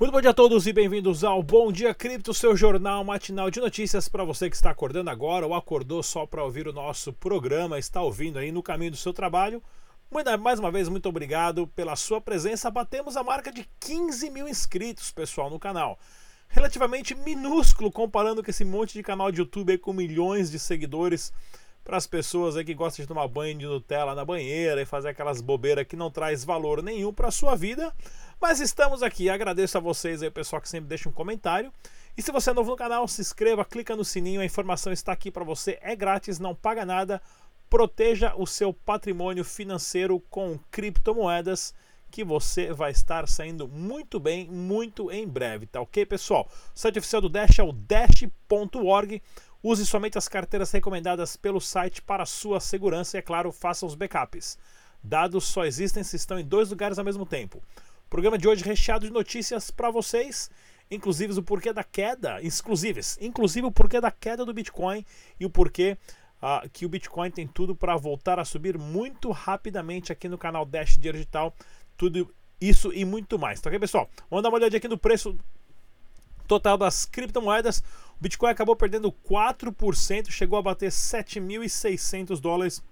Muito bom dia a todos e bem-vindos ao Bom Dia Cripto, seu jornal matinal de notícias para você que está acordando agora ou acordou só para ouvir o nosso programa, está ouvindo aí no caminho do seu trabalho. Mais uma vez, muito obrigado pela sua presença. Batemos a marca de 15 mil inscritos, pessoal, no canal. Relativamente minúsculo comparando com esse monte de canal de YouTube com milhões de seguidores para as pessoas aí que gostam de tomar banho de Nutella na banheira e fazer aquelas bobeiras que não traz valor nenhum para a sua vida. Mas estamos aqui. Agradeço a vocês aí, pessoal que sempre deixa um comentário. E se você é novo no canal, se inscreva, clica no sininho, a informação está aqui para você, é grátis, não paga nada. Proteja o seu patrimônio financeiro com criptomoedas que você vai estar saindo muito bem, muito em breve, tá ok, pessoal? O site oficial do Dash é o dash.org. Use somente as carteiras recomendadas pelo site para sua segurança e, é claro, faça os backups. Dados só existem se estão em dois lugares ao mesmo tempo. Programa de hoje recheado de notícias para vocês, inclusive o porquê da queda, exclusives, inclusive o porquê da queda do Bitcoin e o porquê uh, que o Bitcoin tem tudo para voltar a subir muito rapidamente aqui no canal Dash Digital. Tudo isso e muito mais. Tá ok, pessoal? Vamos dar uma olhadinha aqui no preço total das criptomoedas, o Bitcoin acabou perdendo 4%, chegou a bater 7.600 dólares.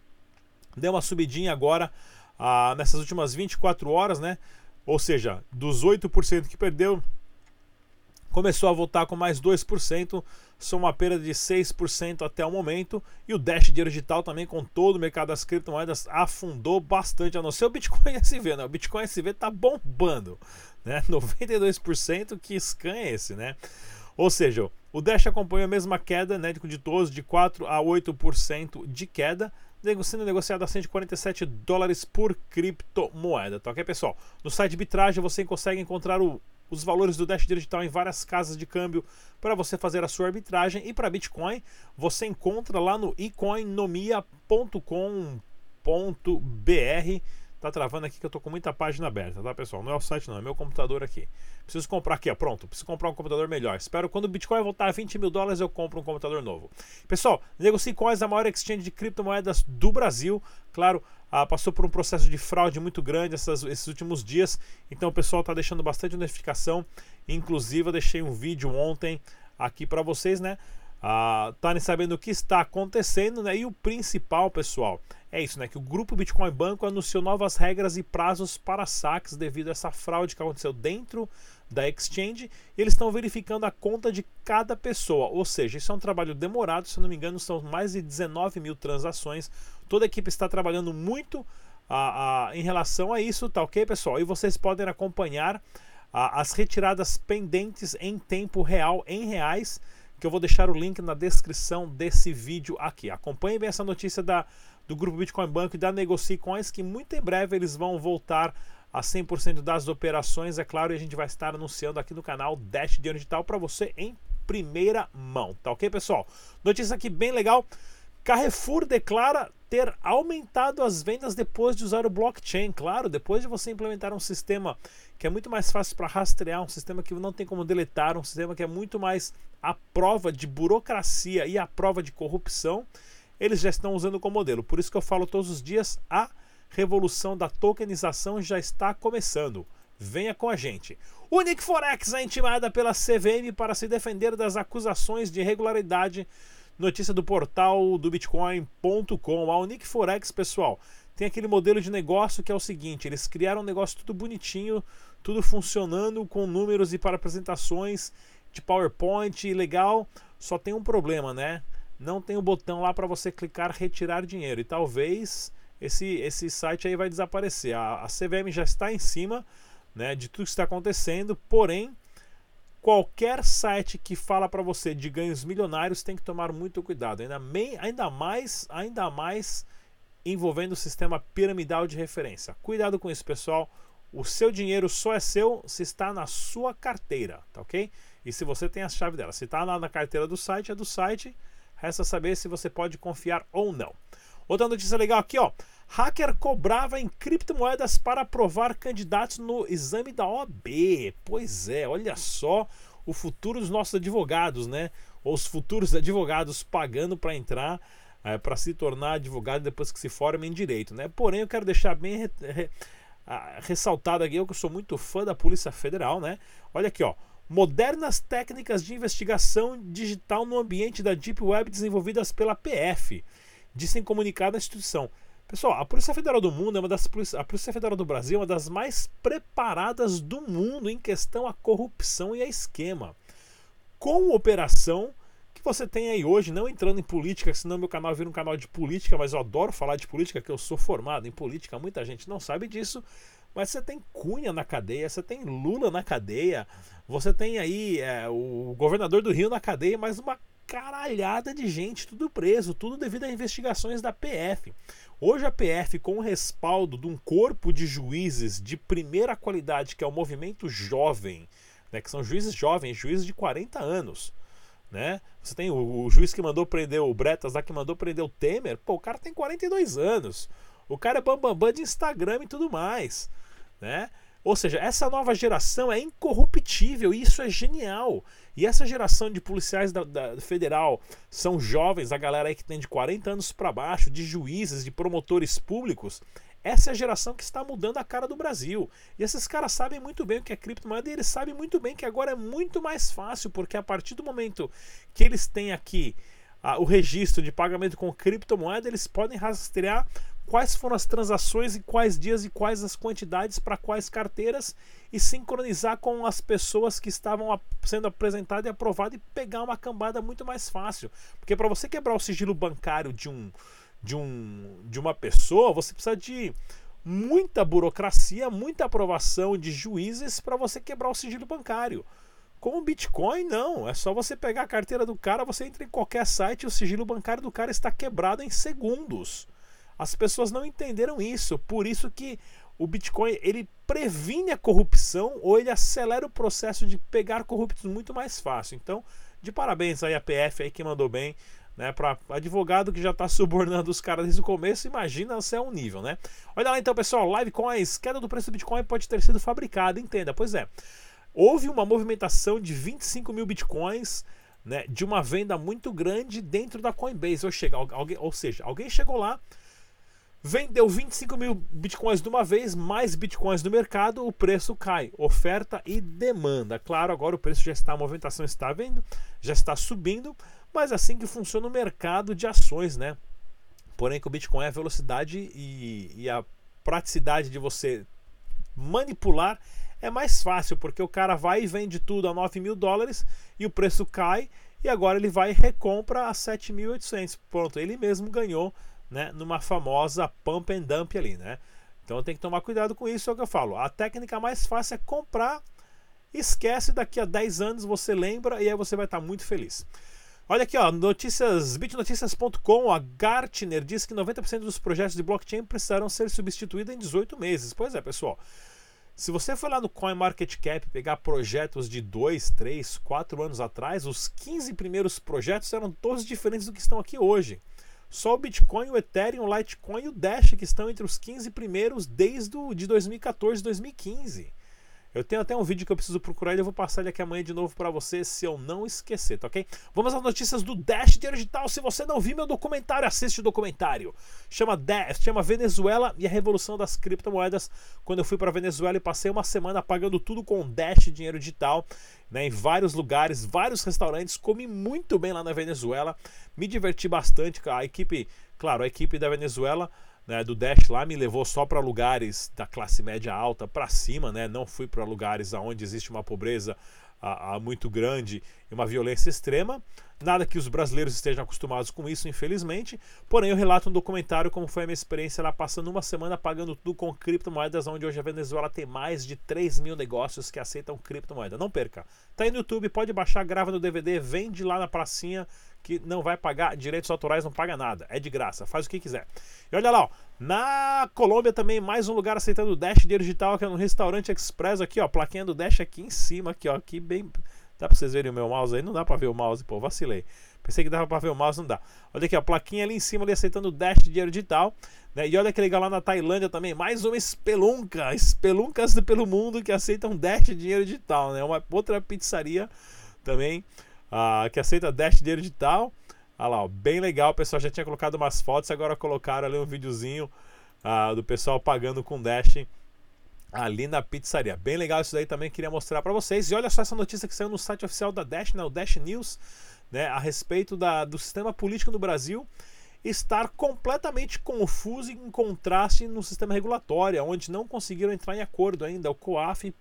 Deu uma subidinha agora ah, nessas últimas 24 horas, né? Ou seja, dos 8% que perdeu, começou a voltar com mais 2%, são uma perda de 6% até o momento. E o Dash Dinheiro Digital também, com todo o mercado das criptomoedas, afundou bastante, a não ser o Bitcoin SV, né? O Bitcoin SV tá bombando né? 92% que scan é esse, né? Ou seja, o Dash acompanha a mesma queda, né, de todos, de 4 a 8% de queda, sendo negociado a 147 dólares por criptomoeda, tá ok, pessoal? No site de arbitragem você consegue encontrar o, os valores do Dash Digital em várias casas de câmbio para você fazer a sua arbitragem e para Bitcoin você encontra lá no ecoinomia.com.br Tá travando aqui que eu tô com muita página aberta, tá, pessoal? Não é o site, não, é meu computador aqui. Preciso comprar aqui, ó. Pronto, preciso comprar um computador melhor. Espero quando o Bitcoin voltar a 20 mil dólares, eu compro um computador novo. Pessoal, negocie coins, a maior exchange de criptomoedas do Brasil. Claro, ah, passou por um processo de fraude muito grande essas, esses últimos dias. Então o pessoal tá deixando bastante notificação. Inclusive, eu deixei um vídeo ontem aqui para vocês, né? ah, sabendo o que está acontecendo, né? E o principal, pessoal, é isso, né? Que o grupo Bitcoin Banco anunciou novas regras e prazos para saques devido a essa fraude que aconteceu dentro da exchange. Eles estão verificando a conta de cada pessoa, ou seja, isso é um trabalho demorado. Se eu não me engano, são mais de 19 mil transações. Toda a equipe está trabalhando muito ah, ah, em relação a isso, tá ok, pessoal? E vocês podem acompanhar as retiradas pendentes em tempo real, em reais que eu vou deixar o link na descrição desse vídeo aqui. Acompanhe bem essa notícia da, do grupo Bitcoin Banco e da Negocie Coins, que muito em breve eles vão voltar a 100% das operações, é claro, e a gente vai estar anunciando aqui no canal Dash Dinheiro Digital para você em primeira mão, tá ok, pessoal? Notícia aqui bem legal. Carrefour declara ter aumentado as vendas depois de usar o blockchain. Claro, depois de você implementar um sistema que é muito mais fácil para rastrear, um sistema que não tem como deletar, um sistema que é muito mais a prova de burocracia e a prova de corrupção, eles já estão usando como modelo. Por isso que eu falo todos os dias, a revolução da tokenização já está começando. Venha com a gente. Unique Forex é intimada pela CVM para se defender das acusações de irregularidade Notícia do portal do Bitcoin.com. A Unique Forex, pessoal, tem aquele modelo de negócio que é o seguinte: eles criaram um negócio tudo bonitinho, tudo funcionando com números e para apresentações de PowerPoint legal. Só tem um problema, né? Não tem o botão lá para você clicar retirar dinheiro. E talvez esse, esse site aí vai desaparecer. A, a CVM já está em cima né, de tudo que está acontecendo, porém qualquer site que fala para você de ganhos milionários tem que tomar muito cuidado, ainda, ainda mais, ainda mais envolvendo o sistema piramidal de referência. Cuidado com isso, pessoal. O seu dinheiro só é seu se está na sua carteira, tá ok? E se você tem a chave dela, se está lá na carteira do site, é do site. Resta saber se você pode confiar ou não. Outra notícia legal aqui, ó. Hacker cobrava em criptomoedas para aprovar candidatos no exame da OAB. Pois é, olha só o futuro dos nossos advogados, né? Ou os futuros advogados pagando para entrar, é, para se tornar advogado depois que se forma em direito, né? Porém, eu quero deixar bem ah, ressaltado aqui, eu que sou muito fã da Polícia Federal, né? Olha aqui, ó. Modernas técnicas de investigação digital no ambiente da Deep Web desenvolvidas pela PF, disse em comunicado a instituição. Pessoal, a Polícia Federal do Mundo é uma das a Polícia Federal do Brasil é uma das mais preparadas do mundo em questão à corrupção e a esquema. Com operação que você tem aí hoje, não entrando em política, senão meu canal vira um canal de política, mas eu adoro falar de política, que eu sou formado em política, muita gente não sabe disso, mas você tem Cunha na cadeia, você tem Lula na cadeia, você tem aí é, o governador do Rio na cadeia, mas uma caralhada de gente, tudo preso, tudo devido a investigações da PF. Hoje a PF, com o respaldo de um corpo de juízes de primeira qualidade, que é o movimento jovem, né, que são juízes jovens, juízes de 40 anos. Né? Você tem o, o juiz que mandou prender o Bretas lá, que mandou prender o Temer, pô, o cara tem 42 anos. O cara é bambambam bam, bam de Instagram e tudo mais. Né? Ou seja, essa nova geração é incorruptível e isso é genial. E essa geração de policiais da, da, federal são jovens, a galera aí que tem de 40 anos para baixo, de juízes, de promotores públicos. Essa é a geração que está mudando a cara do Brasil. E esses caras sabem muito bem o que é criptomoeda e eles sabem muito bem que agora é muito mais fácil, porque a partir do momento que eles têm aqui ah, o registro de pagamento com criptomoeda, eles podem rastrear quais foram as transações e quais dias e quais as quantidades para quais carteiras e sincronizar com as pessoas que estavam sendo apresentadas e aprovadas e pegar uma cambada muito mais fácil. Porque para você quebrar o sigilo bancário de um de um de uma pessoa, você precisa de muita burocracia, muita aprovação de juízes para você quebrar o sigilo bancário. Com o Bitcoin, não. É só você pegar a carteira do cara, você entra em qualquer site e o sigilo bancário do cara está quebrado em segundos. As pessoas não entenderam isso, por isso que o Bitcoin ele previne a corrupção ou ele acelera o processo de pegar corruptos muito mais fácil. Então, de parabéns aí a PF aí que mandou bem, né, para advogado que já está subornando os caras desde o começo, imagina se é um nível, né? Olha lá então, pessoal, Livecoins, queda do preço do Bitcoin pode ter sido fabricada, entenda. Pois é, houve uma movimentação de 25 mil Bitcoins né, de uma venda muito grande dentro da Coinbase. Ou, chega, alguém, ou seja, alguém chegou lá, Vendeu 25 mil bitcoins de uma vez, mais bitcoins no mercado, o preço cai. Oferta e demanda. Claro, agora o preço já está, a movimentação está vendo, já está subindo, mas é assim que funciona o mercado de ações, né? Porém, com o Bitcoin a velocidade e, e a praticidade de você manipular é mais fácil, porque o cara vai e vende tudo a 9 mil dólares e o preço cai, e agora ele vai e recompra a 7.800. Pronto, ele mesmo ganhou né, numa famosa pump and dump ali, né? Então tem que tomar cuidado com isso, é o que eu falo. A técnica mais fácil é comprar, esquece, daqui a 10 anos você lembra e aí você vai estar muito feliz. Olha aqui, ó, notícias, bitnoticias.com, a Gartner diz que 90% dos projetos de blockchain precisarão ser substituídos em 18 meses. Pois é, pessoal. Se você for lá no CoinMarketCap pegar projetos de 2, 3, 4 anos atrás, os 15 primeiros projetos eram todos diferentes do que estão aqui hoje. Só o Bitcoin, o Ethereum, o Litecoin e o Dash que estão entre os 15 primeiros desde o, de 2014, 2015. Eu tenho até um vídeo que eu preciso procurar e eu vou passar ele aqui amanhã de novo para você, se eu não esquecer, tá ok? Vamos às notícias do Dash Digital. Se você não viu meu documentário, assiste o documentário. Chama Dash, chama Venezuela e a Revolução das Criptomoedas. Quando eu fui para Venezuela e passei uma semana pagando tudo com Dash Dinheiro Digital, né, em vários lugares, vários restaurantes, comi muito bem lá na Venezuela, me diverti bastante. A equipe, claro, a equipe da Venezuela né, do Dash lá me levou só para lugares da classe média alta para cima, né? Não fui para lugares onde existe uma pobreza a, a muito grande e uma violência extrema. Nada que os brasileiros estejam acostumados com isso, infelizmente. Porém, eu relato no documentário como foi a minha experiência lá passando uma semana pagando tudo com criptomoedas, onde hoje a Venezuela tem mais de 3 mil negócios que aceitam criptomoeda. Não perca. Tá aí no YouTube, pode baixar, grava no DVD, vende lá na pracinha que não vai pagar direitos autorais, não paga nada, é de graça, faz o que quiser. E olha lá, ó, na Colômbia também mais um lugar aceitando Dash dinheiro digital, que é no restaurante Express aqui, ó, plaquinha do Dash aqui em cima, aqui, ó, aqui bem Dá pra vocês verem o meu mouse aí? Não dá pra ver o mouse, pô, vacilei. Pensei que dava pra ver o mouse, não dá. Olha aqui, a plaquinha ali em cima ali aceitando Dash de dinheiro digital. Né? E olha que legal lá na Tailândia também, mais uma espelunca, espeluncas pelo mundo que aceitam Dash dinheiro digital, né? Uma outra pizzaria também uh, que aceita Dash dinheiro digital. Olha lá, ó, bem legal, o pessoal já tinha colocado umas fotos, agora colocaram ali um videozinho uh, do pessoal pagando com Dash ali na pizzaria. Bem legal isso daí também, queria mostrar para vocês. E olha só essa notícia que saiu no site oficial da Dash, né, o Dash News, né, a respeito da, do sistema político no Brasil estar completamente confuso e em contraste no sistema regulatório, onde não conseguiram entrar em acordo ainda. O COAF,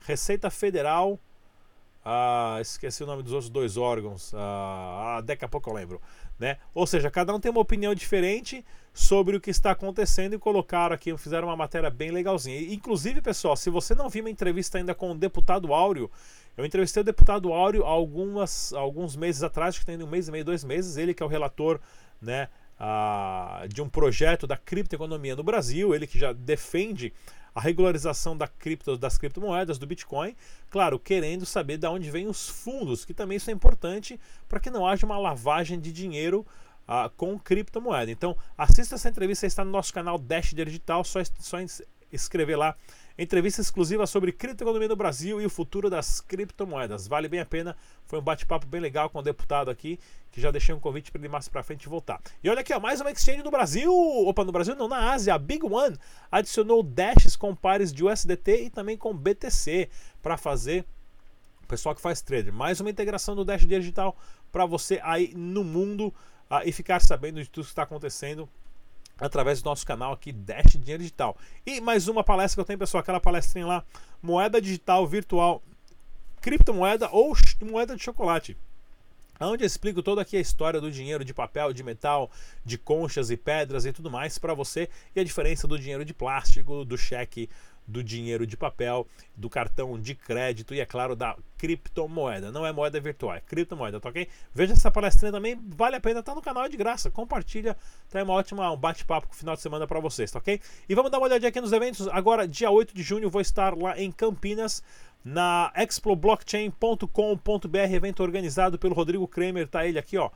Receita Federal, ah, esqueci o nome dos outros dois órgãos, ah, ah, daqui a pouco eu lembro. Né? Ou seja, cada um tem uma opinião diferente sobre o que está acontecendo e colocaram aqui, fizeram uma matéria bem legalzinha. Inclusive, pessoal, se você não viu uma entrevista ainda com o deputado Áureo, eu entrevistei o deputado Áureo algumas, alguns meses atrás, acho que tem um mês e meio, dois meses, ele que é o relator né, a, de um projeto da criptoeconomia no Brasil, ele que já defende a regularização da cripto, das criptomoedas, do Bitcoin, claro, querendo saber de onde vêm os fundos, que também isso é importante para que não haja uma lavagem de dinheiro uh, com criptomoeda. Então, assista essa entrevista, está no nosso canal Dash Digital, só, só escrever lá Entrevista exclusiva sobre criptoeconomia no Brasil e o futuro das criptomoedas. Vale bem a pena. Foi um bate-papo bem legal com o deputado aqui, que já deixei um convite para ele mais para frente voltar. E olha aqui, ó, mais uma exchange no Brasil. Opa, no Brasil não, na Ásia. A Big One adicionou dashes com pares de USDT e também com BTC para fazer o pessoal que faz trader. Mais uma integração do Dash Digital para você aí no mundo uh, e ficar sabendo de tudo que está acontecendo através do nosso canal aqui Dash Dinheiro Digital. E mais uma palestra que eu tenho, pessoal, aquela palestrinha lá, moeda digital virtual, criptomoeda ou moeda de chocolate. Onde eu explico toda aqui a história do dinheiro de papel, de metal, de conchas e pedras e tudo mais para você e a diferença do dinheiro de plástico, do cheque do dinheiro de papel, do cartão de crédito e, é claro, da criptomoeda. Não é moeda virtual, é criptomoeda, tá ok? Veja essa palestrinha também, vale a pena, tá no canal é de graça. Compartilha, tá uma ótima um bate-papo final de semana para vocês, tá ok? E vamos dar uma olhadinha aqui nos eventos. Agora, dia 8 de junho, vou estar lá em Campinas na exploblockchain.com.br, evento organizado pelo Rodrigo Kramer, tá ele aqui, ó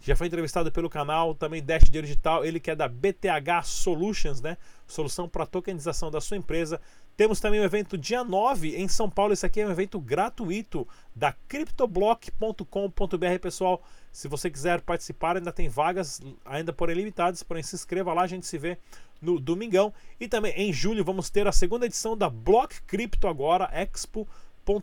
já foi entrevistado pelo canal, também Dash Dinheiro Digital, ele que é da BTH Solutions, né? Solução para tokenização da sua empresa. Temos também o evento dia 9 em São Paulo. Esse aqui é um evento gratuito da cryptoblock.com.br, pessoal. Se você quiser participar, ainda tem vagas, ainda porém limitadas, porém se inscreva lá, a gente se vê no domingão. E também em julho vamos ter a segunda edição da Block Crypto agora, expo.com.br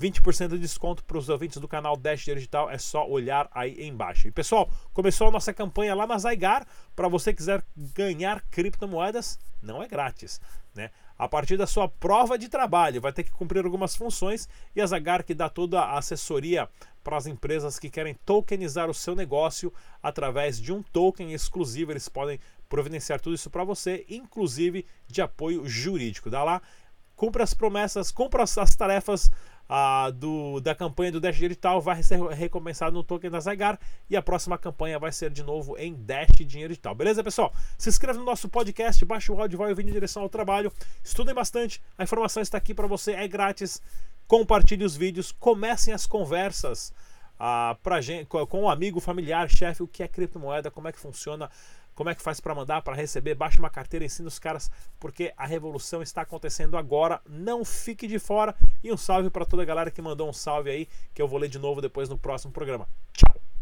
20% de desconto para os ouvintes do canal Dash Digital, é só olhar aí embaixo. E pessoal, começou a nossa campanha lá na Zygar, para você quiser ganhar criptomoedas, não é grátis, né? A partir da sua prova de trabalho, vai ter que cumprir algumas funções e a Zygar que dá toda a assessoria para as empresas que querem tokenizar o seu negócio através de um token exclusivo, eles podem providenciar tudo isso para você, inclusive de apoio jurídico. Dá lá, cumpra as promessas, cumpra as tarefas a, do, da campanha do Dash Digital vai ser recompensado no token da Zygar e a próxima campanha vai ser de novo em Dash Dinheiro Digital. Beleza, pessoal? Se inscreve no nosso podcast, baixa o áudio, vai ouvindo em direção ao trabalho. Estudem bastante, a informação está aqui para você, é grátis. Compartilhe os vídeos, comecem as conversas ah, pra gente, com o um amigo, familiar, chefe, o que é criptomoeda, como é que funciona como é que faz para mandar, para receber? Baixa uma carteira, ensina os caras, porque a revolução está acontecendo agora. Não fique de fora. E um salve para toda a galera que mandou um salve aí, que eu vou ler de novo depois no próximo programa. Tchau!